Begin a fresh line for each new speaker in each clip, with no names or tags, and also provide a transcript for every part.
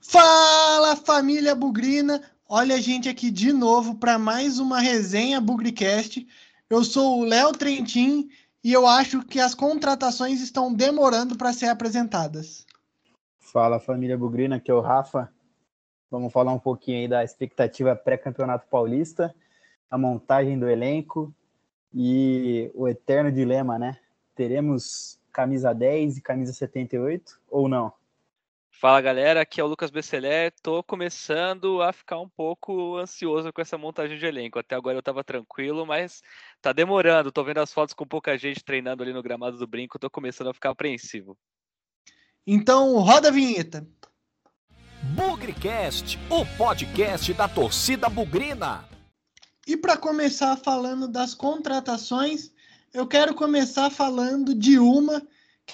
Fala família Bugrina! Olha a gente aqui de novo para mais uma resenha Bugricast. Eu sou o Léo Trentin e eu acho que as contratações estão demorando para ser apresentadas.
Fala família Bugrina, aqui é o Rafa. Vamos falar um pouquinho aí da expectativa pré-campeonato paulista, a montagem do elenco e o eterno dilema, né? Teremos camisa 10 e camisa 78 ou não?
Fala galera, aqui é o Lucas Becelé. Tô começando a ficar um pouco ansioso com essa montagem de elenco. Até agora eu tava tranquilo, mas tá demorando. Tô vendo as fotos com pouca gente treinando ali no gramado do brinco. Tô começando a ficar apreensivo.
Então, roda a vinheta.
Bugrecast, o podcast da torcida bugrina.
E para começar falando das contratações, eu quero começar falando de uma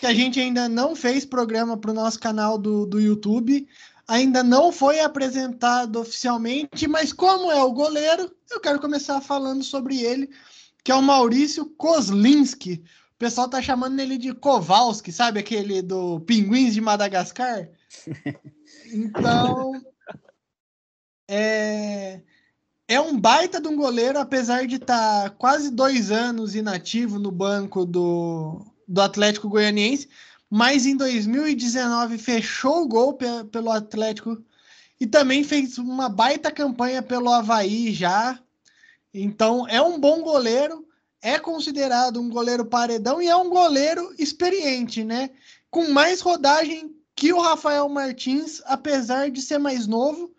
que a gente ainda não fez programa para o nosso canal do, do YouTube, ainda não foi apresentado oficialmente, mas como é o goleiro, eu quero começar falando sobre ele, que é o Maurício Kozlinski. O pessoal tá chamando ele de Kowalski, sabe aquele do Pinguins de Madagascar? Então, é, é um baita de um goleiro, apesar de estar tá quase dois anos inativo no banco do, do Atlético Goianiense, mas em 2019 fechou o gol pelo Atlético e também fez uma baita campanha pelo Havaí já. Então é um bom goleiro, é considerado um goleiro paredão e é um goleiro experiente, né? Com mais rodagem que o Rafael Martins, apesar de ser mais novo.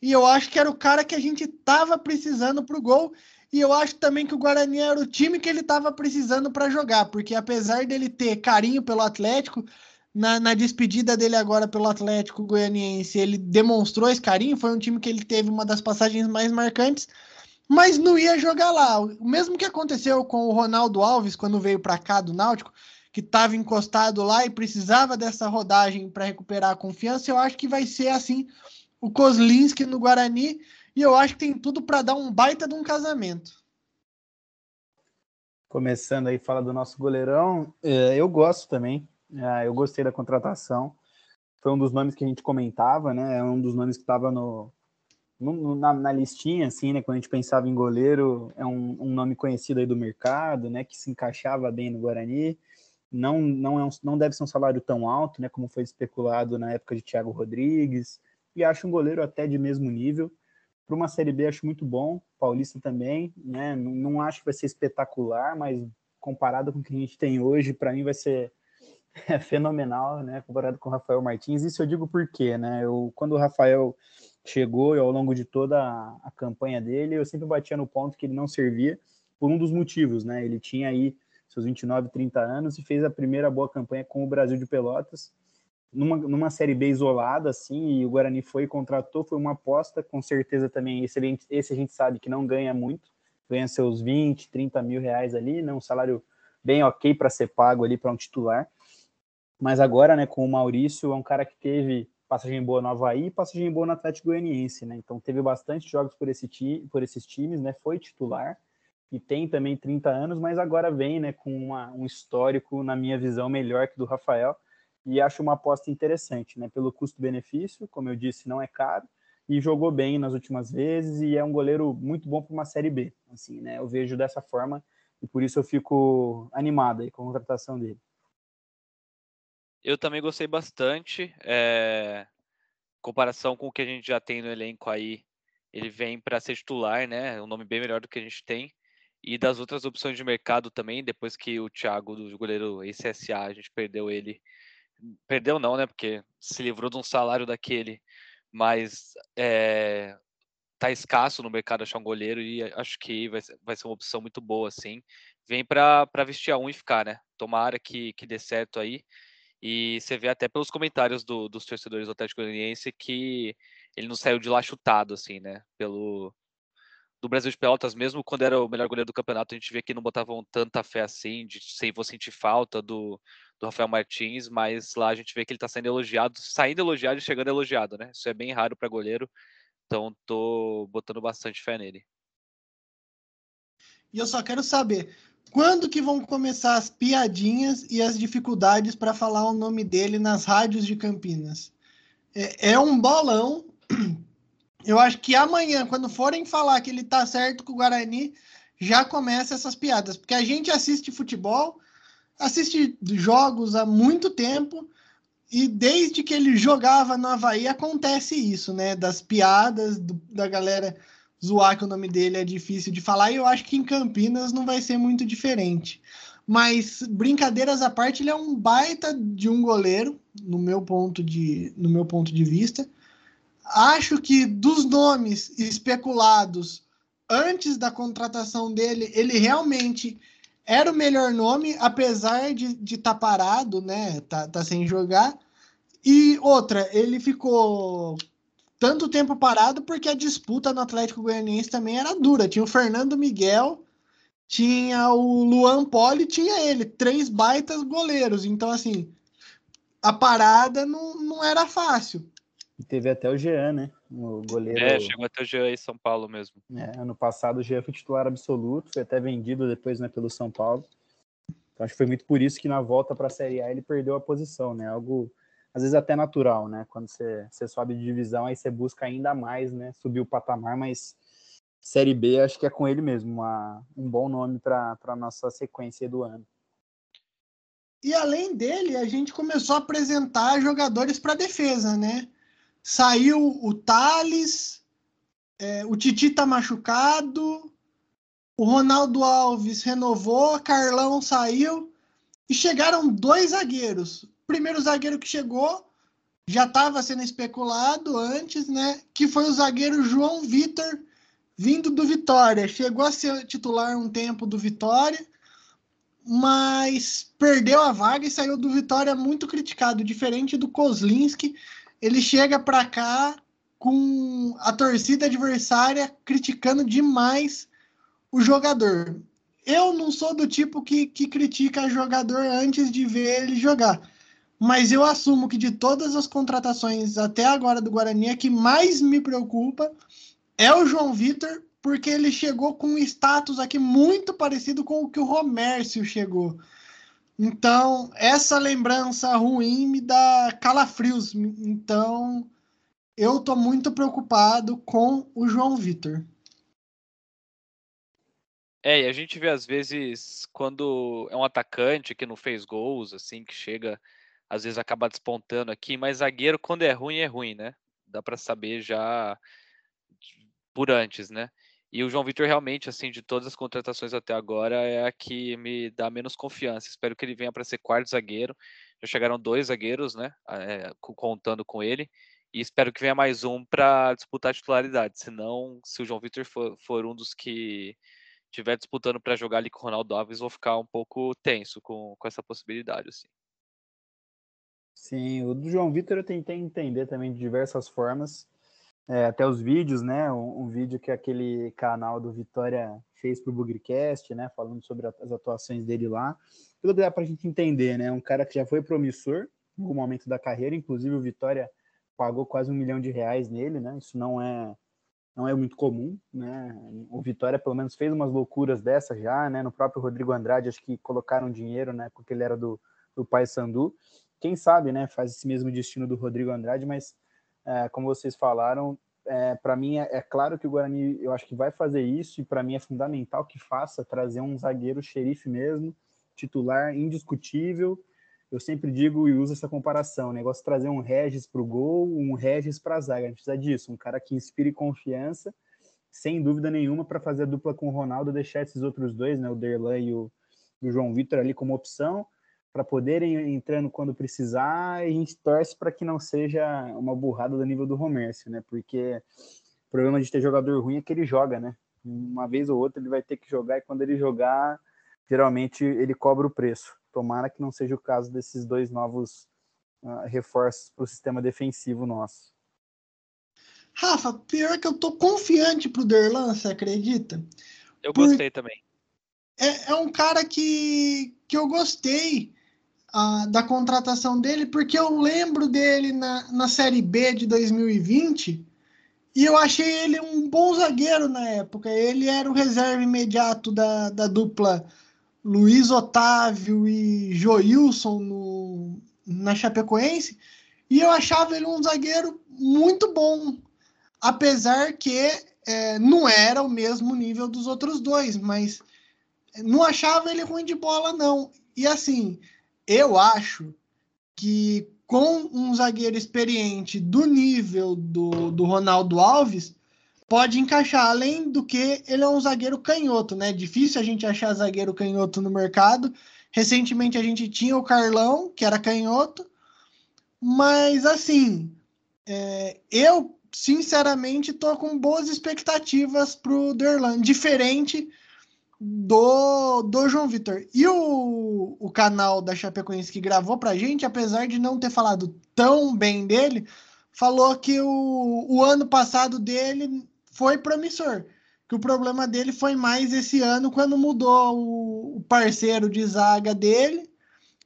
E eu acho que era o cara que a gente tava precisando pro gol. E eu acho também que o Guarani era o time que ele estava precisando para jogar, porque apesar dele ter carinho pelo Atlético, na, na, despedida dele agora pelo Atlético Goianiense, ele demonstrou esse carinho. Foi um time que ele teve uma das passagens mais marcantes, mas não ia jogar lá. O mesmo que aconteceu com o Ronaldo Alves quando veio para cá do Náutico, que estava encostado lá e precisava dessa rodagem para recuperar a confiança. Eu acho que vai ser assim o Kozlinski no Guarani. E eu acho que tem tudo para dar um baita de um casamento.
Começando aí, fala do nosso goleirão. É, eu gosto também. É, eu gostei da contratação. Foi um dos nomes que a gente comentava, né? É um dos nomes que estava no, no na, na, listinha, assim, né? Quando a gente pensava em goleiro, é um, um, nome conhecido aí do mercado, né? Que se encaixava bem no Guarani. Não, não, é um, não deve ser um salário tão alto, né? Como foi especulado na época de Thiago Rodrigues. E acho um goleiro até de mesmo nível. Para uma Série B acho muito bom, Paulista também, né? Não, não, acho que vai ser espetacular, mas comparado com o que a gente tem hoje, para mim vai ser é, fenomenal, né? Comparado com o Rafael Martins. Isso eu digo porque, né? Eu, quando o Rafael chegou e ao longo de toda a, a campanha dele, eu sempre batia no ponto que ele não servia por um dos motivos, né? Ele tinha aí seus 29, 30 anos e fez a primeira boa campanha com o Brasil de Pelotas numa, numa série B isolada, assim, e o Guarani foi e contratou, foi uma aposta, com certeza também, esse, esse a gente sabe que não ganha muito, ganha seus 20, 30 mil reais ali, né, um salário bem ok para ser pago ali para um titular, mas agora, né, com o Maurício, é um cara que teve passagem boa no Havaí e passagem boa no Atlético Goianiense, né, então teve bastante jogos por, esse ti, por esses times, né, foi titular, e tem também 30 anos, mas agora vem, né, com uma, um histórico, na minha visão, melhor que do Rafael, e acho uma aposta interessante, né? Pelo custo-benefício, como eu disse, não é caro e jogou bem nas últimas vezes e é um goleiro muito bom para uma série B, assim, né? Eu vejo dessa forma e por isso eu fico animado com a contratação dele.
Eu também gostei bastante. É... Comparação com o que a gente já tem no elenco aí, ele vem para ser titular, né? Um nome bem melhor do que a gente tem. E das outras opções de mercado também, depois que o Thiago, do goleiro ICSA, a gente perdeu ele perdeu não, né? Porque se livrou de um salário daquele, mas é, tá escasso no mercado achar um goleiro e acho que vai, vai ser uma opção muito boa, assim. Vem para vestir a um e ficar, né? Tomara que, que dê certo aí. E você vê até pelos comentários do, dos torcedores do Atlético Goianiense que ele não saiu de lá chutado, assim, né? Pelo, do Brasil de Pelotas, mesmo quando era o melhor goleiro do campeonato, a gente vê que não botavam tanta fé assim, de sem vou sentir falta do, do Rafael Martins, mas lá a gente vê que ele está sendo elogiado, saindo elogiado e chegando elogiado, né? Isso é bem raro para goleiro, então tô botando bastante fé nele.
E eu só quero saber, quando que vão começar as piadinhas e as dificuldades para falar o nome dele nas rádios de Campinas? é, é um bolão. Eu acho que amanhã, quando forem falar que ele tá certo com o Guarani, já começa essas piadas, porque a gente assiste futebol, assiste jogos há muito tempo, e desde que ele jogava no Havaí acontece isso, né? Das piadas, do, da galera zoar que o nome dele é difícil de falar, e eu acho que em Campinas não vai ser muito diferente. Mas brincadeiras à parte, ele é um baita de um goleiro, no meu ponto de, no meu ponto de vista. Acho que dos nomes especulados antes da contratação dele, ele realmente era o melhor nome, apesar de estar tá parado, né? Tá, tá sem jogar. E outra, ele ficou tanto tempo parado porque a disputa no Atlético Goianiense também era dura. Tinha o Fernando Miguel, tinha o Luan Poli, tinha ele, três baitas goleiros. Então, assim, a parada não, não era fácil.
E teve até o Jean, né? O goleiro.
É, chegou até o Jean em São Paulo mesmo.
É, ano passado o Jean foi titular absoluto, foi até vendido depois né, pelo São Paulo. Então acho que foi muito por isso que na volta para a Série A ele perdeu a posição, né? Algo às vezes até natural, né? Quando você, você sobe de divisão, aí você busca ainda mais, né? Subir o patamar, mas Série B acho que é com ele mesmo, uma, um bom nome para a nossa sequência do ano.
E além dele, a gente começou a apresentar jogadores para defesa, né? Saiu o Thales, é, o Titi tá machucado, o Ronaldo Alves renovou, Carlão saiu e chegaram dois zagueiros. O primeiro zagueiro que chegou já estava sendo especulado antes, né? Que foi o zagueiro João Vitor, vindo do Vitória. Chegou a ser titular um tempo do Vitória, mas perdeu a vaga e saiu do Vitória muito criticado, diferente do Kozlinski, ele chega para cá com a torcida adversária criticando demais o jogador. Eu não sou do tipo que, que critica jogador antes de ver ele jogar. Mas eu assumo que de todas as contratações até agora do Guarani, a que mais me preocupa é o João Vitor, porque ele chegou com um status aqui muito parecido com o que o Romércio chegou. Então, essa lembrança ruim me dá calafrios. Então, eu tô muito preocupado com o João Vitor.
É, e a gente vê às vezes quando é um atacante que não fez gols, assim, que chega, às vezes acaba despontando aqui, mas zagueiro quando é ruim é ruim, né? Dá para saber já por antes, né? E o João Vitor realmente, assim, de todas as contratações até agora, é a que me dá menos confiança. Espero que ele venha para ser quarto zagueiro. Já chegaram dois zagueiros, né? É, contando com ele. E espero que venha mais um para disputar a titularidade. Senão, se o João Vitor for, for um dos que estiver disputando para jogar ali com o Ronaldo Alves, vou ficar um pouco tenso com, com essa possibilidade, assim.
Sim, o do João Vitor eu tentei entender também de diversas formas é, até os vídeos, né? Um, um, vídeo que aquele canal do Vitória fez para o Bugrecast, né? Falando sobre as atuações dele lá. Tudo dá para a gente entender, né? Um cara que já foi promissor algum momento da carreira, inclusive o Vitória pagou quase um milhão de reais nele, né? Isso não é não é muito comum, né? O Vitória pelo menos fez umas loucuras dessa já, né? No próprio Rodrigo Andrade acho que colocaram dinheiro, né? Porque ele era do do Paysandu. Quem sabe, né? Faz esse mesmo destino do Rodrigo Andrade, mas é, como vocês falaram, é, para mim é, é, claro que o Guarani eu acho que vai fazer isso e para mim é fundamental que faça trazer um zagueiro xerife mesmo, titular indiscutível. Eu sempre digo e uso essa comparação, o negócio de trazer um Regis para o gol, um Regis para a zaga. A gente precisa disso, um cara que inspire confiança, sem dúvida nenhuma, para fazer a dupla com o Ronaldo, deixar esses outros dois, né, o Derlan e o, o João Vitor ali como opção para poderem entrando quando precisar, e a gente torce para que não seja uma burrada do nível do Romércio, né? Porque o problema de ter jogador ruim é que ele joga, né? Uma vez ou outra ele vai ter que jogar e quando ele jogar, geralmente ele cobra o preço. Tomara que não seja o caso desses dois novos uh, reforços para o sistema defensivo nosso.
Rafa, pior que eu tô confiante pro Derlan, você acredita?
Eu gostei Por... também.
É, é um cara que, que eu gostei da contratação dele, porque eu lembro dele na, na Série B de 2020 e eu achei ele um bom zagueiro na época. Ele era o reserva imediato da, da dupla Luiz Otávio e Joilson no, na Chapecoense. E eu achava ele um zagueiro muito bom, apesar que é, não era o mesmo nível dos outros dois, mas não achava ele ruim de bola, não. E assim, eu acho que com um zagueiro experiente do nível do, do Ronaldo Alves, pode encaixar. Além do que, ele é um zagueiro canhoto, né? Difícil a gente achar zagueiro canhoto no mercado. Recentemente a gente tinha o Carlão, que era canhoto. Mas assim, é, eu sinceramente tô com boas expectativas pro Derlan, diferente do, do João Vitor. E o, o canal da Chapecoense que gravou pra gente, apesar de não ter falado tão bem dele, falou que o, o ano passado dele foi promissor. Que o problema dele foi mais esse ano, quando mudou o, o parceiro de zaga dele,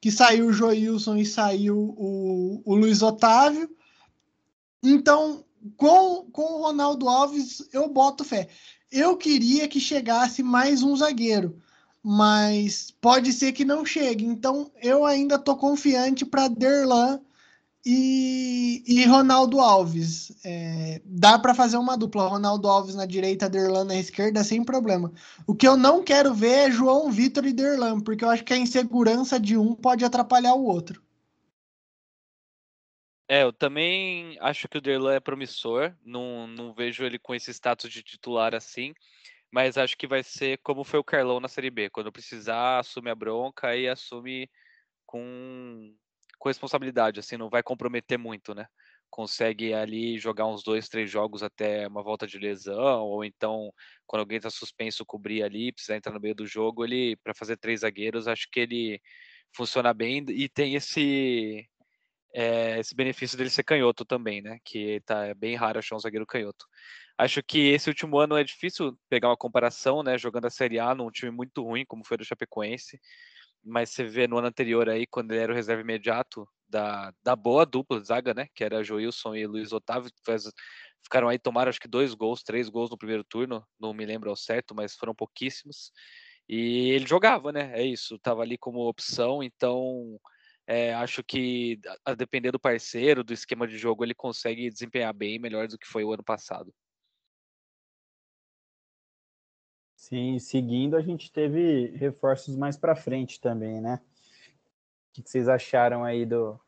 que saiu o Joilson e saiu o, o Luiz Otávio. Então, com, com o Ronaldo Alves, eu boto fé. Eu queria que chegasse mais um zagueiro, mas pode ser que não chegue. Então eu ainda tô confiante para Derlan e, e Ronaldo Alves. É, dá para fazer uma dupla, Ronaldo Alves na direita, Derlan na esquerda, sem problema. O que eu não quero ver é João Vitor e Derlan, porque eu acho que a insegurança de um pode atrapalhar o outro.
É, eu também acho que o Derlan é promissor. Não, não vejo ele com esse status de titular assim. Mas acho que vai ser como foi o Carlão na Série B. Quando precisar, assume a bronca e assume com, com responsabilidade. Assim, não vai comprometer muito, né? Consegue ali jogar uns dois, três jogos até uma volta de lesão, ou então, quando alguém está suspenso, cobrir ali, precisar entrar no meio do jogo, ele, para fazer três zagueiros, acho que ele funciona bem e tem esse é, esse benefício dele ser canhoto também, né? Que tá é bem raro achar um zagueiro canhoto. Acho que esse último ano é difícil pegar uma comparação, né? Jogando a Série A num time muito ruim, como foi o Chapecoense. Mas você vê no ano anterior aí, quando ele era o reserva imediato da, da boa dupla zaga, né? Que era Joilson e Luiz Otávio, faz, ficaram aí, tomaram acho que dois gols, três gols no primeiro turno, não me lembro ao certo, mas foram pouquíssimos. E ele jogava, né? É isso, tava ali como opção, então é, acho que, a depender do parceiro, do esquema de jogo, ele consegue desempenhar bem melhor do que foi o ano passado.
Sim, seguindo, a gente teve reforços mais para frente também, né? O que vocês acharam aí do,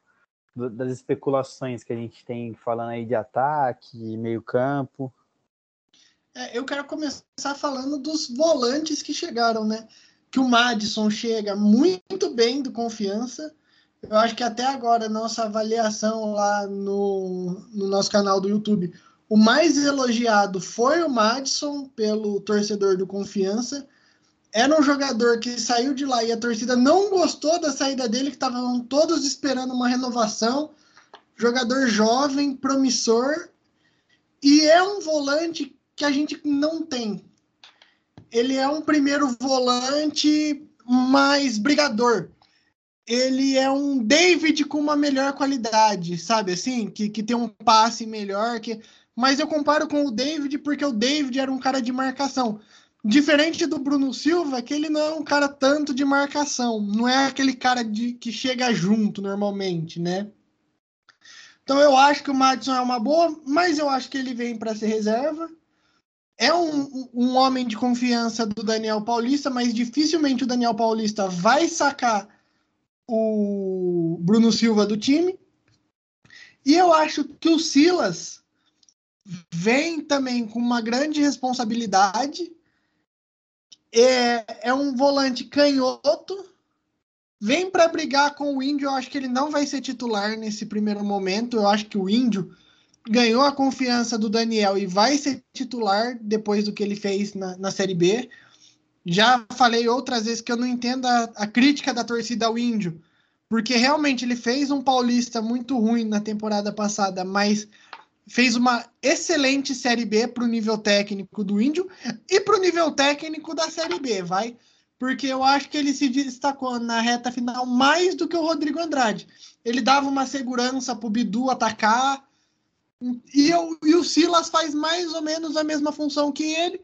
do, das especulações que a gente tem falando aí de ataque, meio campo?
É, eu quero começar falando dos volantes que chegaram, né? Que o Madison chega muito bem do confiança, eu acho que até agora, nossa avaliação lá no, no nosso canal do YouTube, o mais elogiado foi o Madison pelo torcedor do Confiança. Era um jogador que saiu de lá e a torcida não gostou da saída dele, que estavam todos esperando uma renovação. Jogador jovem, promissor. E é um volante que a gente não tem. Ele é um primeiro volante mais brigador ele é um David com uma melhor qualidade, sabe assim? Que, que tem um passe melhor. que Mas eu comparo com o David porque o David era um cara de marcação. Diferente do Bruno Silva, que ele não é um cara tanto de marcação. Não é aquele cara de, que chega junto normalmente, né? Então eu acho que o Madison é uma boa, mas eu acho que ele vem para ser reserva. É um, um homem de confiança do Daniel Paulista, mas dificilmente o Daniel Paulista vai sacar o Bruno Silva do time. E eu acho que o Silas vem também com uma grande responsabilidade. É, é um volante canhoto. Vem para brigar com o Índio. Eu acho que ele não vai ser titular nesse primeiro momento. Eu acho que o Índio ganhou a confiança do Daniel e vai ser titular depois do que ele fez na, na Série B. Já falei outras vezes que eu não entendo a, a crítica da torcida ao Índio, porque realmente ele fez um paulista muito ruim na temporada passada, mas fez uma excelente Série B para o nível técnico do Índio e para o nível técnico da Série B, vai? Porque eu acho que ele se destacou na reta final mais do que o Rodrigo Andrade. Ele dava uma segurança para o Bidu atacar. E, eu, e o Silas faz mais ou menos a mesma função que ele.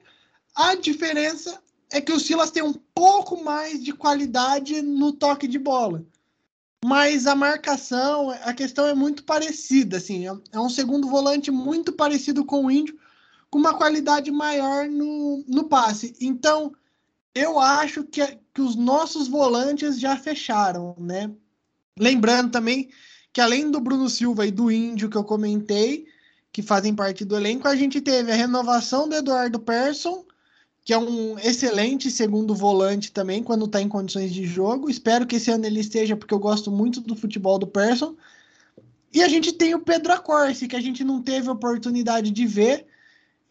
A diferença é que o Silas tem um pouco mais de qualidade no toque de bola. mas a marcação, a questão é muito parecida, assim, é, é um segundo volante muito parecido com o Índio, com uma qualidade maior no, no passe. Então, eu acho que, que os nossos volantes já fecharam, né? Lembrando também que além do Bruno Silva e do Índio que eu comentei, que fazem parte do elenco, a gente teve a renovação do Eduardo Persson, que é um excelente segundo volante também, quando está em condições de jogo. Espero que esse ano ele esteja, porque eu gosto muito do futebol do Persson. E a gente tem o Pedro Acorce, que a gente não teve oportunidade de ver.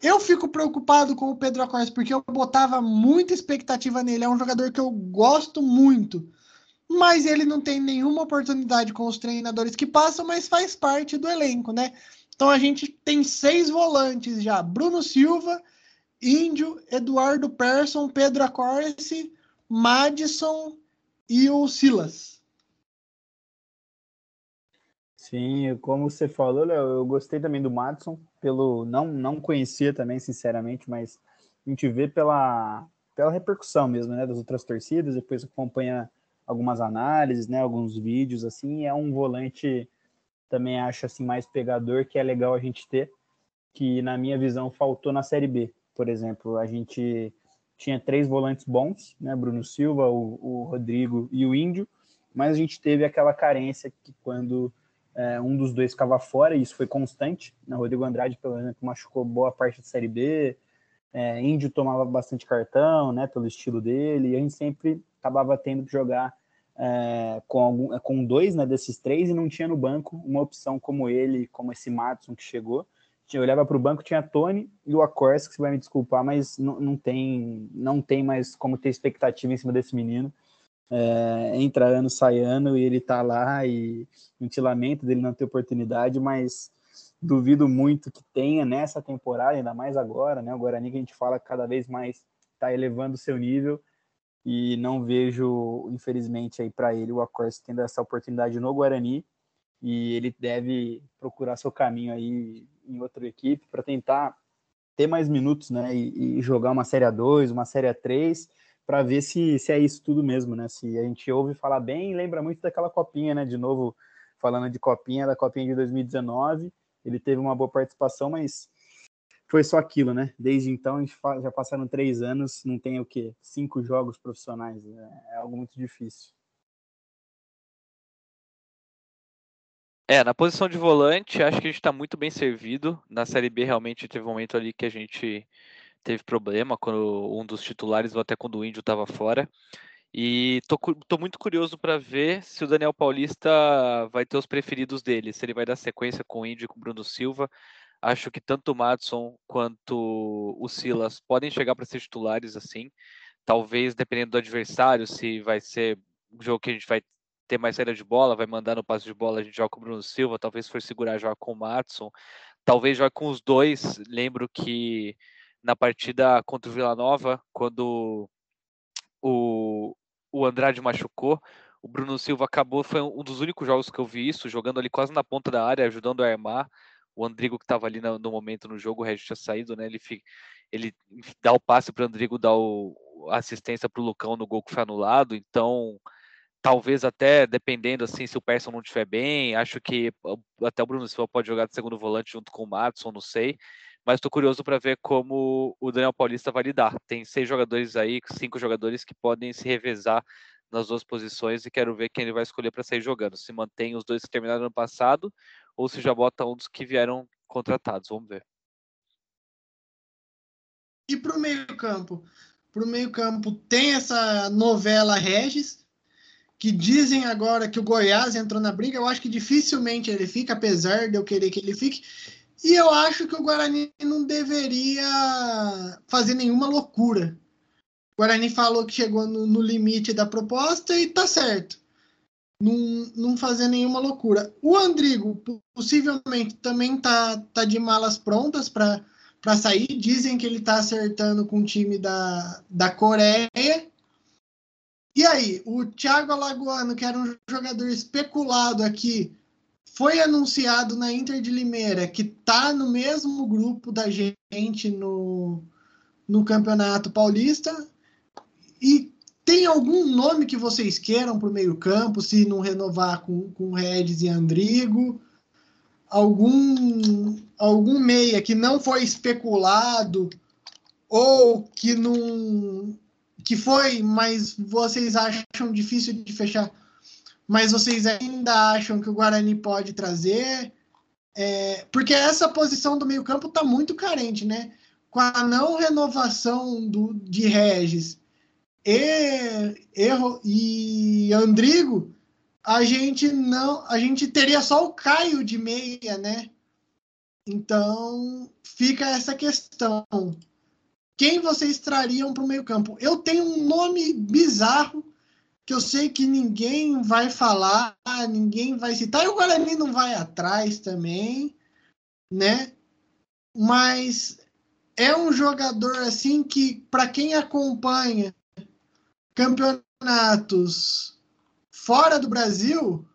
Eu fico preocupado com o Pedro Acorce, porque eu botava muita expectativa nele. É um jogador que eu gosto muito. Mas ele não tem nenhuma oportunidade com os treinadores que passam, mas faz parte do elenco, né? Então a gente tem seis volantes já: Bruno Silva, Índio, Eduardo Persson, Pedro Acorce, Madison e o Silas.
Sim, como você falou, Léo, eu gostei também do Madison, pelo não não conhecia também, sinceramente, mas a gente vê pela pela repercussão mesmo, né, das outras torcidas, depois acompanha algumas análises, né, alguns vídeos assim, é um volante também acho assim mais pegador que é legal a gente ter, que na minha visão faltou na Série B por exemplo, a gente tinha três volantes bons, né? Bruno Silva, o, o Rodrigo e o Índio, mas a gente teve aquela carência que quando é, um dos dois ficava fora, e isso foi constante, né? Rodrigo Andrade, pelo exemplo, machucou boa parte da Série B, é, Índio tomava bastante cartão, né, pelo estilo dele, e a gente sempre acabava tendo que jogar é, com, algum, com dois né, desses três e não tinha no banco uma opção como ele, como esse Matson que chegou eu olhava para o banco, tinha Tony e o Acorce, que você vai me desculpar, mas não, não, tem, não tem mais como ter expectativa em cima desse menino. É, entra ano, sai ano, e ele tá lá, e a gente lamenta dele não ter oportunidade, mas duvido muito que tenha nessa temporada, ainda mais agora, né? O Guarani que a gente fala cada vez mais está elevando o seu nível, e não vejo, infelizmente, aí para ele o Acorce tendo essa oportunidade no Guarani, e ele deve procurar seu caminho aí em outra equipe para tentar ter mais minutos, né, e, e, jogar uma série A2, uma série A3, para ver se, se é isso tudo mesmo, né, se a gente ouve falar bem, lembra muito daquela copinha, né, de novo, falando de copinha, da copinha de 2019, ele teve uma boa participação, mas foi só aquilo, né, desde então, a gente já passaram três anos, não tem o quê? Cinco jogos profissionais, né? é algo muito difícil.
É, na posição de volante, acho que a gente está muito bem servido. Na Série B, realmente, teve um momento ali que a gente teve problema, quando um dos titulares, ou até quando o Índio estava fora. E tô, tô muito curioso para ver se o Daniel Paulista vai ter os preferidos dele, se ele vai dar sequência com o Índio e com o Bruno Silva. Acho que tanto o Madison quanto o Silas podem chegar para ser titulares assim. Talvez, dependendo do adversário, se vai ser um jogo que a gente vai ter mais saída de bola, vai mandar no passe de bola, a gente joga com o Bruno Silva, talvez for segurar, joga com o Matson, talvez jogue com os dois. Lembro que na partida contra o Vila Nova, quando o, o Andrade machucou, o Bruno Silva acabou, foi um dos únicos jogos que eu vi isso, jogando ali quase na ponta da área, ajudando a armar. O Andrigo que estava ali no, no, momento no jogo, o Regis tinha saído, né? Ele, fica, ele dá o passe para o Andrigo, dá o, assistência para o Lucão no gol que foi anulado. Então, talvez até dependendo assim se o Persson não estiver bem, acho que até o Bruno Silva pode jogar de segundo volante junto com o Matson, não sei. Mas estou curioso para ver como o Daniel Paulista vai lidar. Tem seis jogadores aí, cinco jogadores que podem se revezar nas duas posições e quero ver quem ele vai escolher para sair jogando. Se mantém os dois que terminaram no passado ou se já bota um dos que vieram contratados. Vamos ver.
E para o meio-campo? Para o meio-campo tem essa novela Regis, que dizem agora que o Goiás entrou na briga, eu acho que dificilmente ele fica, apesar de eu querer que ele fique. E eu acho que o Guarani não deveria fazer nenhuma loucura. O Guarani falou que chegou no, no limite da proposta e tá certo. Não, não fazer nenhuma loucura. O Andrigo possivelmente também tá, tá de malas prontas para sair. Dizem que ele tá acertando com o time da, da Coreia e aí, o Thiago Alagoano, que era um jogador especulado aqui, foi anunciado na Inter de Limeira, que está no mesmo grupo da gente no, no Campeonato Paulista. E tem algum nome que vocês queiram para o meio-campo, se não renovar com, com Regis e Andrigo? Algum, algum meia que não foi especulado ou que não que foi, mas vocês acham difícil de fechar, mas vocês ainda acham que o Guarani pode trazer? É, porque essa posição do meio-campo está muito carente, né? Com a não renovação do, de Regis e, erro, e Andrigo, a gente não, a gente teria só o Caio de meia, né? Então fica essa questão. Quem vocês trariam para o meio-campo? Eu tenho um nome bizarro que eu sei que ninguém vai falar, ninguém vai citar, e o Guarani não vai atrás também, né? Mas é um jogador assim que, para quem acompanha campeonatos fora do Brasil,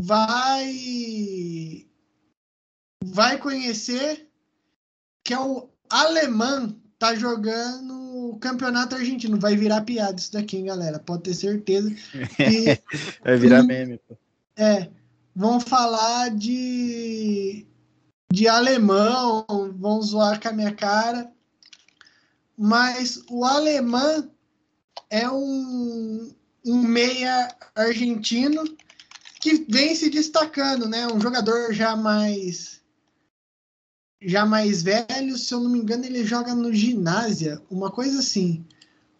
vai vai conhecer que é o alemão tá jogando o campeonato argentino. Vai virar piada isso daqui, hein, galera? Pode ter certeza.
E, Vai virar meme. Pô.
É. Vão falar de, de alemão, vão zoar com a minha cara. Mas o alemão é um, um meia argentino que vem se destacando, né? Um jogador já mais já mais velho, se eu não me engano, ele joga no ginásio, uma coisa assim.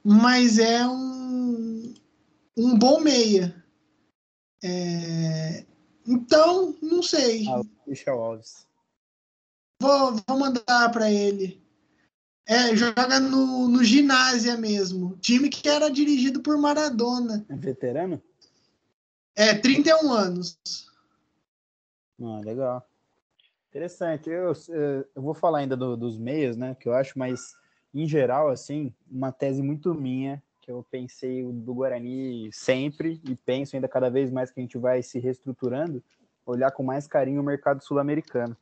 Mas é um, um bom meia. É... Então, não sei.
Ah, Michel Alves.
Vou, vou mandar para ele. É, joga no, no ginásio mesmo. Time que era dirigido por Maradona.
É veterano?
É, 31 anos.
Ah, legal. Interessante. Eu, eh, eu vou falar ainda do, dos meios, né? Que eu acho, mas em geral, assim, uma tese muito minha que eu pensei do Guarani sempre e penso ainda cada vez mais que a gente vai se reestruturando, olhar com mais carinho o mercado sul-americano.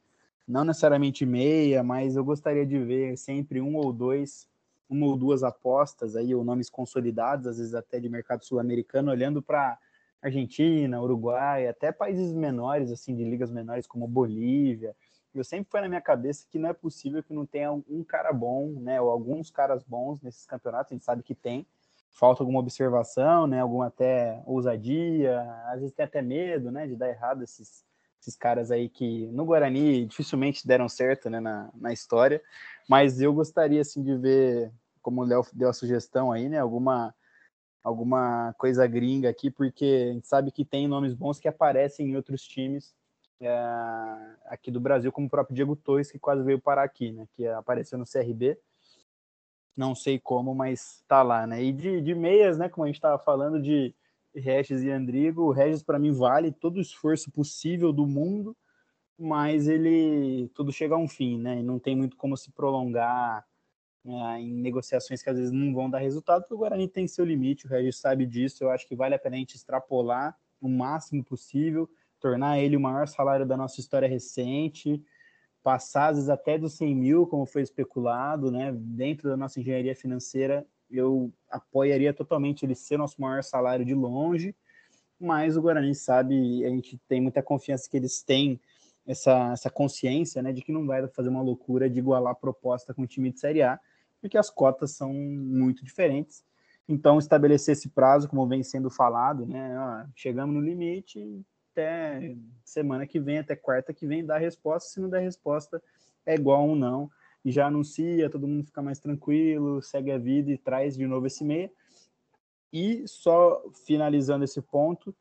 Não necessariamente meia, mas eu gostaria de ver sempre um ou dois, uma ou duas apostas aí, ou nomes consolidados, às vezes até de mercado sul-americano, olhando para Argentina, Uruguai, até países menores, assim, de ligas menores como Bolívia. Eu sempre foi na minha cabeça que não é possível que não tenha um cara bom, né, ou alguns caras bons nesses campeonatos, a gente sabe que tem. Falta alguma observação, né, alguma até ousadia, às vezes tem até medo, né, de dar errado esses, esses caras aí que no Guarani dificilmente deram certo, né, na, na história. Mas eu gostaria, assim, de ver, como o Léo deu a sugestão aí, né, alguma alguma coisa gringa aqui, porque a gente sabe que tem nomes bons que aparecem em outros times é, aqui do Brasil, como o próprio Diego Torres, que quase veio parar aqui, né? Que apareceu no CRB. Não sei como, mas tá lá, né? E de, de meias, né? Como a gente estava falando de Regis e Andrigo, o Regis para mim vale todo o esforço possível do mundo, mas ele tudo chega a um fim, né? E não tem muito como se prolongar né, em negociações que às vezes não vão dar resultado, porque o Guarani tem seu limite, o Regis sabe disso, eu acho que vale a pena a gente extrapolar o máximo possível, tornar ele o maior salário da nossa história recente, passar às vezes até dos 100 mil, como foi especulado, né, dentro da nossa engenharia financeira, eu apoiaria totalmente ele ser nosso maior salário de longe, mas o Guarani sabe, a gente tem muita confiança que eles têm essa, essa consciência né, de que não vai fazer uma loucura de igualar proposta com o time de Série A, porque as cotas são muito diferentes. Então, estabelecer esse prazo, como vem sendo falado, né? Ó, chegamos no limite, até semana que vem, até quarta que vem, a resposta. Se não der resposta, é igual ou não. E já anuncia, todo mundo fica mais tranquilo, segue a vida e traz de novo esse meia. E só finalizando esse ponto,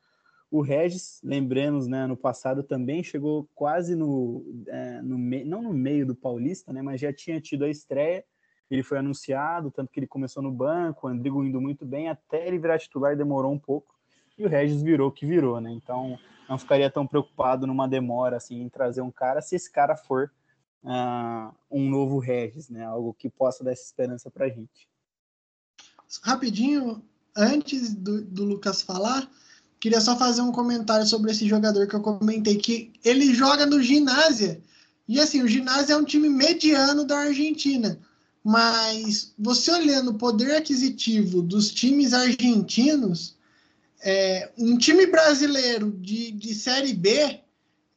o Regis, lembremos, né, no passado também chegou quase no, é, no não no meio do Paulista, né, mas já tinha tido a estreia. Ele foi anunciado, tanto que ele começou no banco, o Andrigo indo muito bem, até ele virar titular demorou um pouco. E o Regis virou que virou, né? Então não ficaria tão preocupado numa demora assim em trazer um cara, se esse cara for uh, um novo Regis, né? Algo que possa dar essa esperança para gente.
Rapidinho, antes do, do Lucas falar, Queria só fazer um comentário sobre esse jogador que eu comentei, que ele joga no ginásio. E assim, o ginásio é um time mediano da Argentina. Mas você olhando o poder aquisitivo dos times argentinos, é, um time brasileiro de, de Série B,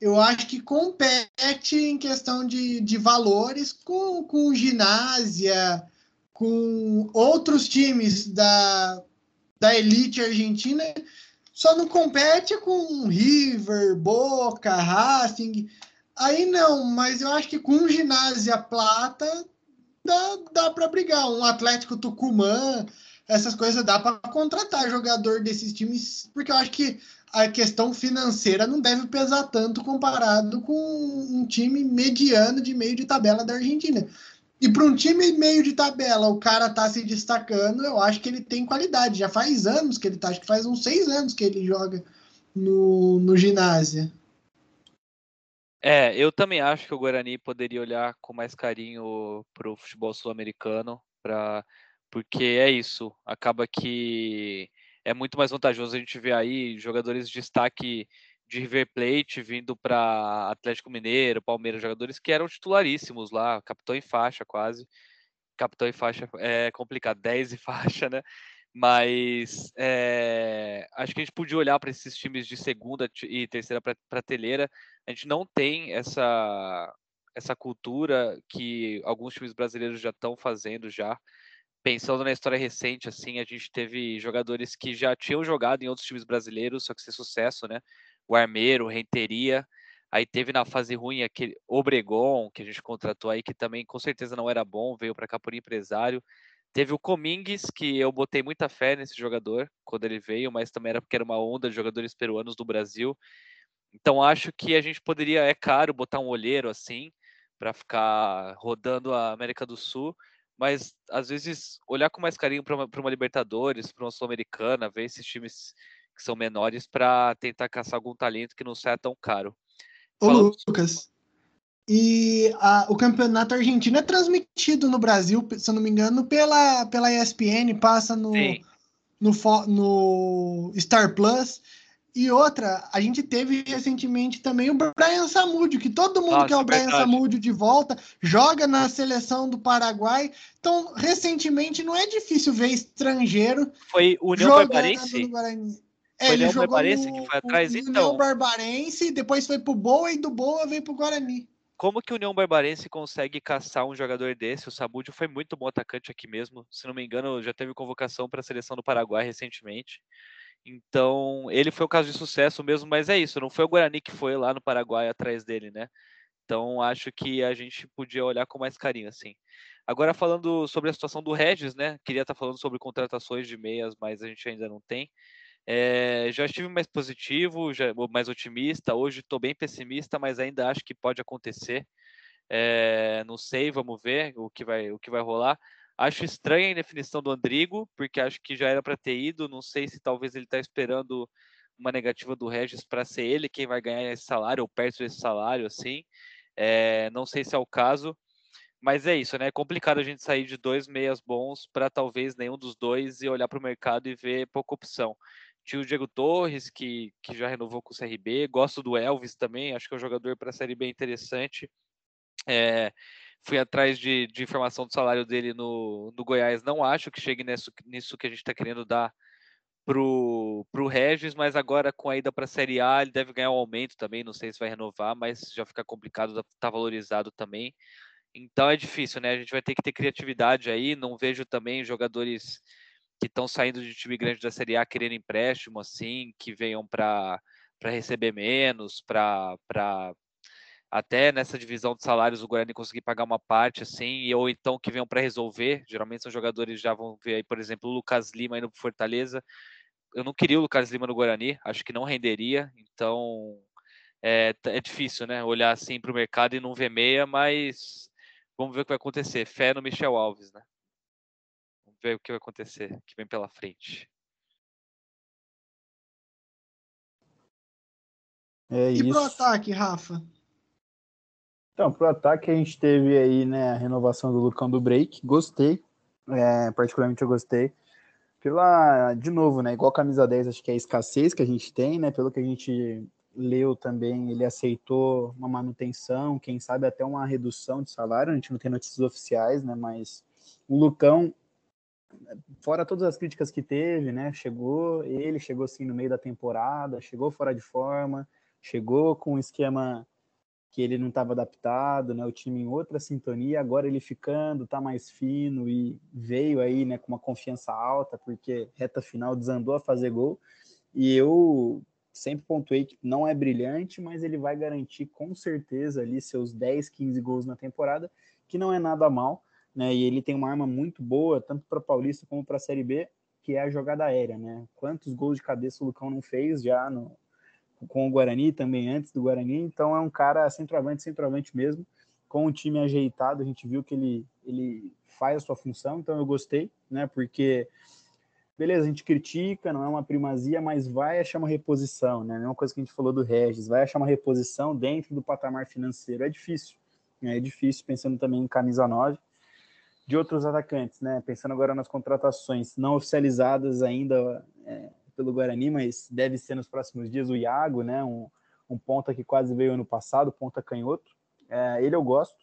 eu acho que compete em questão de, de valores com, com ginásia, com outros times da, da elite argentina, só não compete com River, Boca, Racing. Aí não, mas eu acho que com Ginásia Plata dá, dá para brigar. Um Atlético Tucumã, essas coisas dá para contratar jogador desses times, porque eu acho que a questão financeira não deve pesar tanto comparado com um time mediano de meio de tabela da Argentina. E para um time meio de tabela, o cara tá se destacando, eu acho que ele tem qualidade. Já faz anos que ele tá, acho que faz uns seis anos que ele joga no, no ginásio.
É, eu também acho que o Guarani poderia olhar com mais carinho para o futebol sul-americano, pra... porque é isso. Acaba que é muito mais vantajoso a gente ver aí jogadores de destaque de River Plate vindo para Atlético Mineiro, Palmeiras, jogadores que eram titularíssimos lá, capitão em faixa quase. Capitão em faixa é complicado, 10 e faixa, né? Mas é, acho que a gente podia olhar para esses times de segunda e terceira prateleira. A gente não tem essa, essa cultura que alguns times brasileiros já estão fazendo já pensando na história recente, assim, a gente teve jogadores que já tinham jogado em outros times brasileiros, só que sem sucesso, né? O Armeiro, Renteria, aí teve na fase ruim aquele Obregon, que a gente contratou aí, que também com certeza não era bom, veio para cá por empresário. Teve o Comingues, que eu botei muita fé nesse jogador quando ele veio, mas também era porque era uma onda de jogadores peruanos do Brasil. Então acho que a gente poderia, é caro, botar um olheiro assim, para ficar rodando a América do Sul, mas às vezes olhar com mais carinho para uma, uma, Libertadores, para uma Sul-Americana, ver esses times que são menores para tentar caçar algum talento que não seja tão caro.
Ô, Falando... Lucas, e a, o campeonato argentino é transmitido no Brasil, se eu não me engano, pela, pela ESPN, passa no, no, no Star Plus. E outra, a gente teve recentemente também o Brian Samúdio, que todo mundo Nossa, quer o Brian verdade. Samúdio de volta, joga na seleção do Paraguai. Então, recentemente, não é difícil ver estrangeiro.
Foi o União Barbarense?
É, foi ele União jogou Barbarense no, que foi atrás, então. União Barbarense, depois foi pro Boa e do Boa veio pro Guarani.
Como que o União Barbarense consegue caçar um jogador desse? O Samúdio foi muito bom atacante aqui mesmo. Se não me engano, já teve convocação para a seleção do Paraguai recentemente. Então, ele foi o caso de sucesso mesmo, mas é isso, não foi o Guarani que foi lá no Paraguai atrás dele, né? Então, acho que a gente podia olhar com mais carinho, assim. Agora, falando sobre a situação do Regis, né? Queria estar falando sobre contratações de meias, mas a gente ainda não tem. É, já estive mais positivo, já, mais otimista. Hoje estou bem pessimista, mas ainda acho que pode acontecer. É, não sei, vamos ver o que vai, o que vai rolar. Acho estranha a indefinição do Andrigo, porque acho que já era para ter ido. Não sei se talvez ele está esperando uma negativa do Regis para ser ele quem vai ganhar esse salário ou perto desse salário, assim. É, não sei se é o caso, mas é isso, né? É complicado a gente sair de dois meias bons para talvez nenhum dos dois e olhar para o mercado e ver pouca opção. Tinha o Diego Torres, que, que já renovou com o CRB. Gosto do Elvis também, acho que é um jogador para a Série B interessante. É, fui atrás de, de, informação do salário dele no, no Goiás. Não acho que chegue nisso, nisso que a gente está querendo dar pro, pro Regis, mas agora com a ida para a Série A ele deve ganhar um aumento também. Não sei se vai renovar, mas já fica complicado, tá valorizado também. Então é difícil, né? A gente vai ter que ter criatividade aí. Não vejo também jogadores que estão saindo de time grande da Série A querendo empréstimo, assim, que venham para receber menos, para até nessa divisão de salários o Guarani conseguir pagar uma parte assim, ou então que venham para resolver. Geralmente são jogadores já vão ver aí, por exemplo, o Lucas Lima indo para Fortaleza. Eu não queria o Lucas Lima no Guarani, acho que não renderia, então é, é difícil, né? Olhar assim para o mercado e não ver meia, mas vamos ver o que vai acontecer. Fé no Michel Alves, né? Ver o que vai acontecer, que vem pela frente.
É e isso. pro ataque, Rafa?
Então, pro ataque a gente teve aí, né, a renovação do Lucão do Break. Gostei. É, particularmente eu gostei. Pela, de novo, né, igual camisa 10, acho que é a escassez que a gente tem, né, pelo que a gente leu também, ele aceitou uma manutenção, quem sabe até uma redução de salário, a gente não tem notícias oficiais, né, mas O Lucão, fora todas as críticas que teve, né? Chegou, ele chegou assim no meio da temporada, chegou fora de forma, chegou com um esquema que ele não estava adaptado, né? O time em outra sintonia, agora ele ficando, tá mais fino e veio aí, né, com uma confiança alta, porque reta final desandou a fazer gol. E eu sempre pontuei que não é brilhante, mas ele vai garantir com certeza ali seus 10, 15 gols na temporada, que não é nada mal, né? E ele tem uma arma muito boa, tanto para Paulista como para a Série B, que é a jogada aérea, né? Quantos gols de cabeça o Lucão não fez já no, com o Guarani, também antes do Guarani, então é um cara centroavante, centroavante mesmo, com o time ajeitado, a gente viu que ele, ele faz a sua função, então eu gostei, né? Porque beleza, a gente critica, não é uma primazia, mas vai achar uma reposição, né? É uma coisa que a gente falou do Regis, vai achar uma reposição dentro do patamar financeiro. É difícil, né? é difícil, pensando também em camisa 9. De outros atacantes, né? Pensando agora nas contratações não oficializadas ainda é, pelo Guarani, mas deve ser nos próximos dias o Iago, né? Um, um ponta que quase veio ano passado, ponta canhoto. É, ele eu gosto,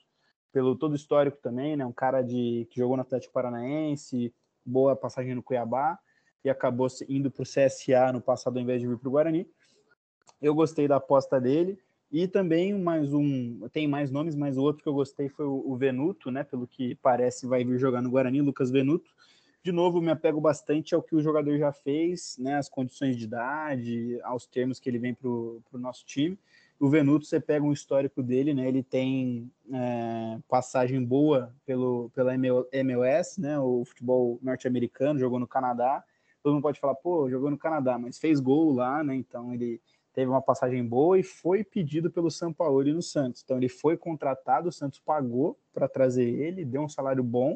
pelo todo histórico também, né? Um cara de, que jogou no Atlético Paranaense, boa passagem no Cuiabá e acabou indo para o CSA no passado ao invés de vir para o Guarani. Eu gostei da aposta dele. E também mais um, tem mais nomes, mas o outro que eu gostei foi o, Venuto, né? Pelo que parece, vai vir jogar no Guarani, Lucas Venuto. De novo, me apego bastante ao que o jogador já fez, né? As condições de idade, aos termos que ele vem para o nosso time. O Venuto, você pega um histórico dele, né? Ele tem é, passagem boa pelo, pela MLS, né? O futebol norte-americano, jogou no Canadá todo mundo pode falar, pô, jogou no Canadá, mas fez gol lá, né? Então ele teve uma passagem boa e foi pedido pelo São Paulo no Santos. Então ele foi contratado, o Santos pagou para trazer ele, deu um salário bom.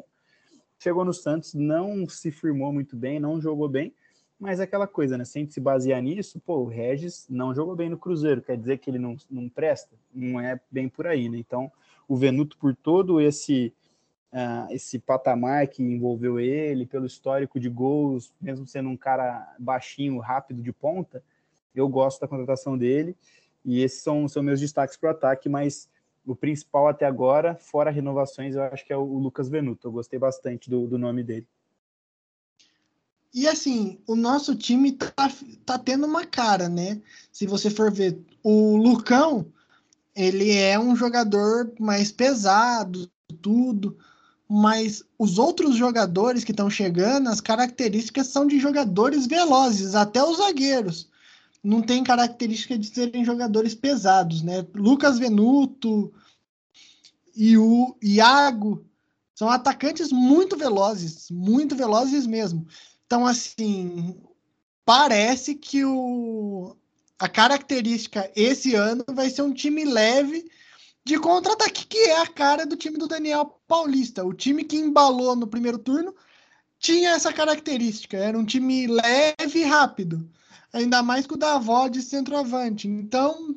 Chegou no Santos, não se firmou muito bem, não jogou bem, mas é aquela coisa, né? Se a gente se basear nisso, pô, o Regis não jogou bem no Cruzeiro, quer dizer que ele não, não presta? Não é bem por aí, né? Então, o Venuto, por todo esse uh, esse patamar que envolveu ele, pelo histórico de gols, mesmo sendo um cara baixinho, rápido de ponta, eu gosto da contratação dele. E esses são, são meus destaques para o ataque, mas o principal até agora, fora renovações, eu acho que é o Lucas Venuto. Eu gostei bastante do, do nome dele.
E assim, o nosso time tá, tá tendo uma cara, né? Se você for ver, o Lucão, ele é um jogador mais pesado, tudo mas os outros jogadores que estão chegando, as características são de jogadores velozes, até os zagueiros. Não tem característica de serem jogadores pesados, né? Lucas Venuto e o Iago são atacantes muito velozes, muito velozes mesmo. Então, assim, parece que o, a característica esse ano vai ser um time leve de contra-ataque, que é a cara do time do Daniel Paulista. O time que embalou no primeiro turno tinha essa característica, era um time leve e rápido, ainda mais com o Davó de centroavante. Então,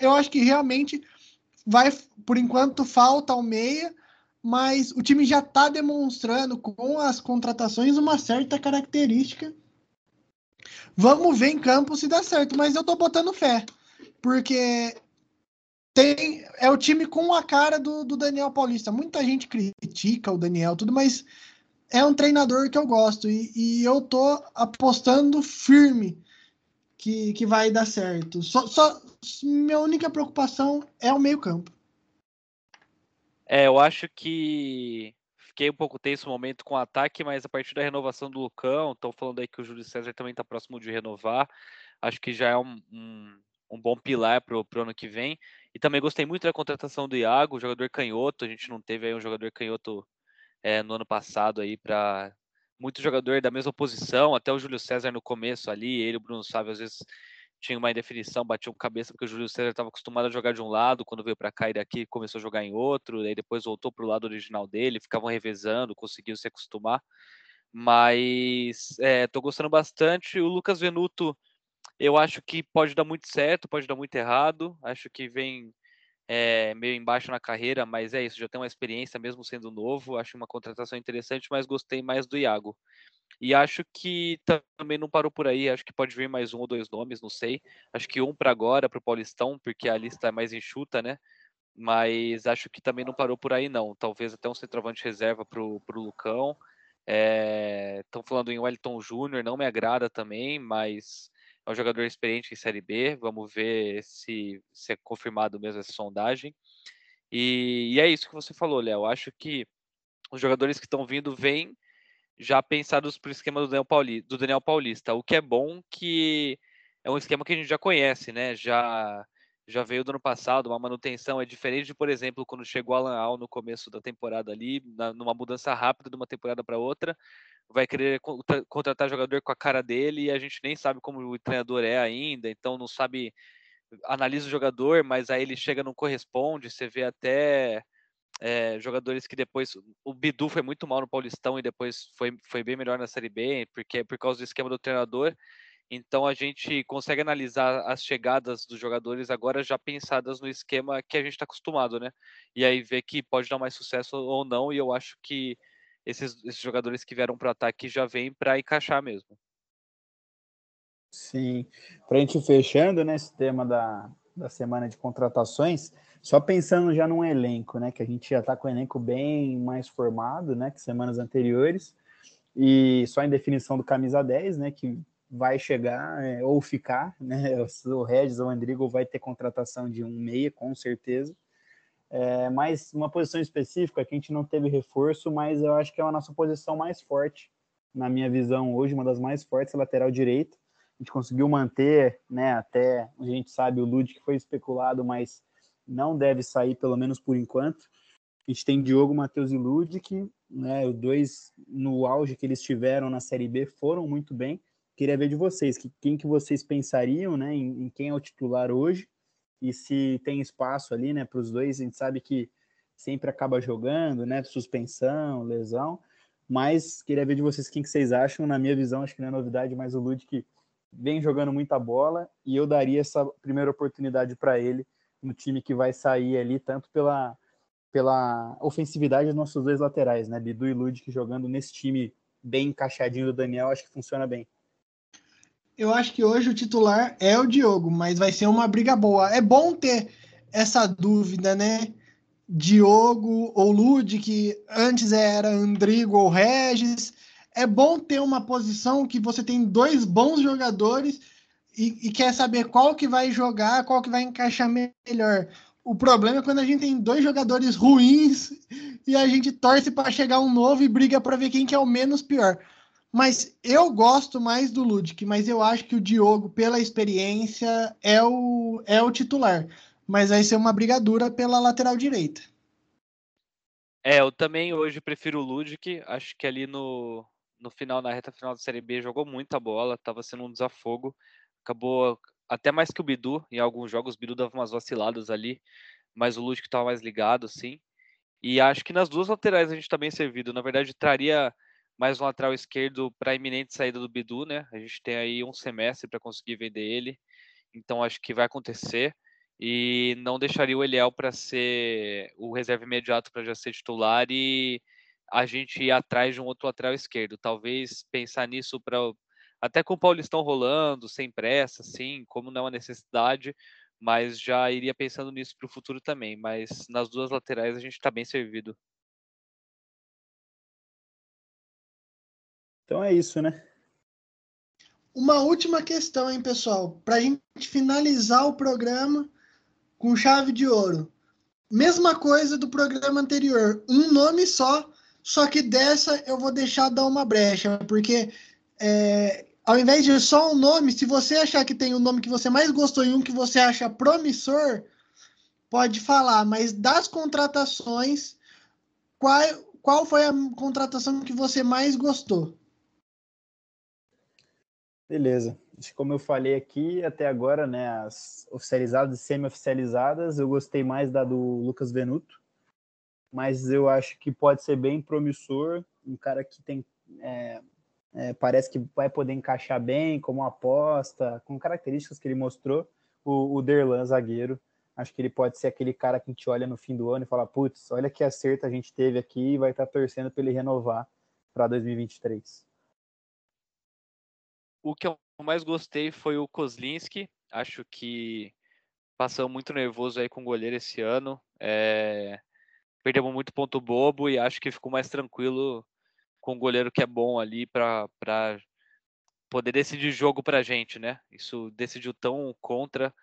eu acho que realmente vai, por enquanto, falta o meia, mas o time já está demonstrando com as contratações uma certa característica. Vamos ver em campo se dá certo, mas eu tô botando fé, porque tem é o time com a cara do, do Daniel Paulista. Muita gente critica o Daniel, tudo, mas é um treinador que eu gosto e, e eu tô apostando firme que, que vai dar certo. Só, só minha única preocupação é o meio campo.
É, eu acho que fiquei um pouco tenso no momento com o ataque, mas a partir da renovação do Lucão, estão falando aí que o Júlio César também está próximo de renovar. Acho que já é um, um, um bom pilar para o ano que vem. E também gostei muito da contratação do Iago, jogador canhoto. A gente não teve aí um jogador canhoto é, no ano passado aí para muito jogador da mesma posição, até o Júlio César no começo ali, ele, o Bruno Sávio, às vezes tinha uma indefinição, batiam cabeça porque o Júlio César estava acostumado a jogar de um lado, quando veio para cá e daqui começou a jogar em outro, aí depois voltou para o lado original dele, ficavam revezando, conseguiu se acostumar. Mas estou é, gostando bastante. O Lucas Venuto eu acho que pode dar muito certo, pode dar muito errado. Acho que vem é, meio embaixo na carreira, mas é isso, já tem uma experiência mesmo sendo novo. Acho uma contratação interessante, mas gostei mais do Iago. E acho que também não parou por aí. Acho que pode vir mais um ou dois nomes, não sei. Acho que um para agora, para o Paulistão, porque a lista é mais enxuta, né? mas acho que também não parou por aí não. Talvez até um centroavante reserva para o Lucão. Estão é, falando em Wellington Júnior, não me agrada também, mas é um jogador experiente em Série B. Vamos ver se, se é confirmado mesmo essa sondagem. E, e é isso que você falou, Léo. Acho que os jogadores que estão vindo vêm já pensados para o esquema do Daniel, Paulista, do Daniel Paulista, o que é bom que é um esquema que a gente já conhece, né? Já já veio do ano passado, uma manutenção é diferente de, por exemplo, quando chegou Alan Al no começo da temporada ali, na, numa mudança rápida de uma temporada para outra, vai querer contratar jogador com a cara dele e a gente nem sabe como o treinador é ainda, então não sabe analisa o jogador, mas aí ele chega não corresponde, você vê até é, jogadores que depois. O Bidu foi muito mal no Paulistão e depois foi, foi bem melhor na Série B, porque é por causa do esquema do treinador. Então a gente consegue analisar as chegadas dos jogadores agora já pensadas no esquema que a gente está acostumado, né? E aí ver que pode dar mais sucesso ou não. E eu acho que esses, esses jogadores que vieram para o ataque já vêm para encaixar mesmo.
Sim. Para a gente fechando né, tema da, da semana de contratações, só pensando já num elenco, né? Que a gente já está com o elenco bem mais formado, né? Que semanas anteriores. E só em definição do camisa 10, né? Que vai chegar é, ou ficar, né? O Regis ou o Andrigo vai ter contratação de um meia, com certeza. É, mas uma posição específica que a gente não teve reforço, mas eu acho que é a nossa posição mais forte, na minha visão hoje, uma das mais fortes, lateral direito. A gente conseguiu manter, né? Até a gente sabe o Lud que foi especulado, mas não deve sair, pelo menos por enquanto. A gente tem Diogo, Matheus e Ludic, né? Os dois no auge que eles tiveram na Série B foram muito bem. Queria ver de vocês, que, quem que vocês pensariam, né? Em, em quem é o titular hoje e se tem espaço ali, né? Para os dois, a gente sabe que sempre acaba jogando, né? Suspensão, lesão. Mas queria ver de vocês quem que vocês acham. Na minha visão, acho que não é novidade, mas o Ludic vem jogando muita bola e eu daria essa primeira oportunidade para ele no time que vai sair ali, tanto pela, pela ofensividade dos nossos dois laterais, né? Bidu e Ludic jogando nesse time bem encaixadinho do Daniel, acho que funciona bem.
Eu acho que hoje o titular é o Diogo, mas vai ser uma briga boa. É bom ter essa dúvida, né? Diogo ou Ludic, que antes era Andrigo ou Regis. É bom ter uma posição que você tem dois bons jogadores e, e, quer saber qual que vai jogar, qual que vai encaixar melhor. O problema é quando a gente tem dois jogadores ruins e a gente torce para chegar um novo e briga para ver quem que é o menos pior. Mas eu gosto mais do Ludic, mas eu acho que o Diogo, pela experiência, é o, é o titular. Mas vai ser uma brigadura pela lateral direita.
É, eu também hoje prefiro o Ludic. Acho que ali no, no final, na reta final da Série B, jogou muita bola, estava sendo um desafogo acabou até mais que o Bidu em alguns jogos. O Bidu dava umas vaciladas ali, mas o Lúdico estava mais ligado, sim. E acho que nas duas laterais a gente está bem servido. Na verdade, traria mais um lateral esquerdo para iminente saída do Bidu, né? A gente tem aí um semestre para conseguir vender ele, então acho que vai acontecer. E não deixaria o Eliel para ser o reserva imediato para já ser titular e a gente ir atrás de um outro lateral esquerdo. Talvez pensar nisso para até com o Paulistão rolando, sem pressa, assim, como não é uma necessidade, mas já iria pensando nisso para o futuro também. Mas nas duas laterais a gente está bem servido.
Então é isso, né?
Uma última questão, hein, pessoal? Para a gente finalizar o programa com chave de ouro. Mesma coisa do programa anterior, um nome só, só que dessa eu vou deixar dar uma brecha, porque é, ao invés de só um nome, se você achar que tem um nome que você mais gostou e um que você acha promissor, pode falar. Mas das contratações, qual, qual foi a contratação que você mais gostou?
Beleza. Como eu falei aqui, até agora, né, as oficializadas e semi-oficializadas, eu gostei mais da do Lucas Venuto, mas eu acho que pode ser bem promissor, um cara que tem é, é, parece que vai poder encaixar bem como aposta, com características que ele mostrou, o, o Derlan, zagueiro. Acho que ele pode ser aquele cara que a gente olha no fim do ano e fala: putz, olha que acerto a gente teve aqui e vai estar torcendo para ele renovar para 2023.
O que eu mais gostei foi o Kozlinski. Acho que passamos muito nervoso aí com o goleiro esse ano. É... Perdemos muito ponto bobo e acho que ficou mais tranquilo com o goleiro que é bom ali para poder decidir jogo para a gente, né? Isso decidiu tão contra.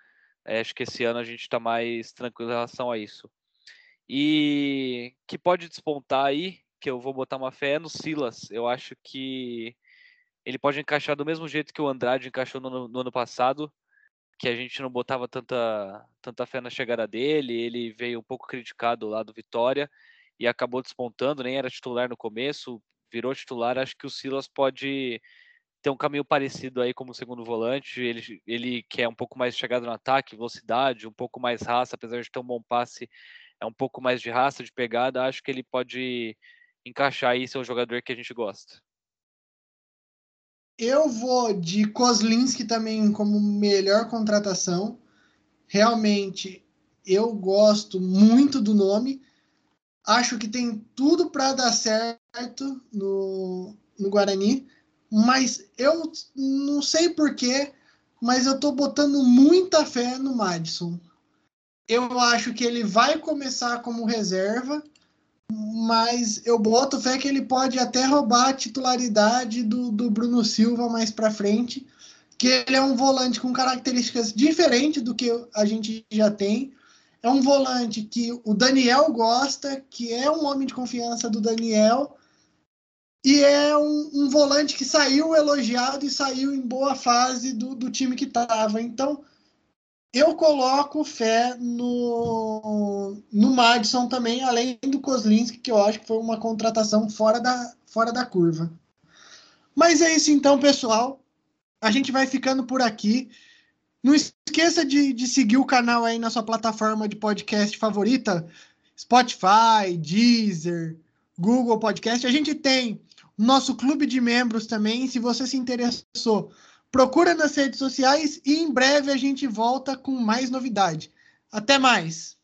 É, acho que esse ano a gente está mais tranquilo em relação a isso. E que pode despontar aí, que eu vou botar uma fé é no Silas. Eu acho que ele pode encaixar do mesmo jeito que o Andrade encaixou no, no ano passado, que a gente não botava tanta, tanta fé na chegada dele. Ele veio um pouco criticado lá do Vitória e acabou despontando, nem era titular no começo, virou titular. Acho que o Silas pode ter um caminho parecido aí como segundo volante. Ele, ele quer um pouco mais chegada no ataque, velocidade, um pouco mais raça, apesar de ter um bom passe, é um pouco mais de raça, de pegada. Acho que ele pode encaixar aí ser um jogador que a gente gosta.
Eu vou de Kozlinski também como melhor contratação. Realmente, eu gosto muito do nome. Acho que tem tudo para dar certo no, no Guarani, mas eu não sei porquê, mas eu tô botando muita fé no Madison. Eu acho que ele vai começar como reserva, mas eu boto fé que ele pode até roubar a titularidade do, do Bruno Silva mais para frente, que ele é um volante com características diferentes do que a gente já tem. É um volante que o Daniel gosta, que é um homem de confiança do Daniel, e é um, um volante que saiu elogiado e saiu em boa fase do, do time que estava. Então, eu coloco fé no, no Madison também, além do Kozlinski, que eu acho que foi uma contratação fora da, fora da curva. Mas é isso então, pessoal. A gente vai ficando por aqui. Não esqueça de, de seguir o canal aí na sua plataforma de podcast favorita. Spotify, Deezer, Google Podcast. A gente tem nosso clube de membros também. Se você se interessou, Procura nas redes sociais e em breve a gente volta com mais novidade. Até mais!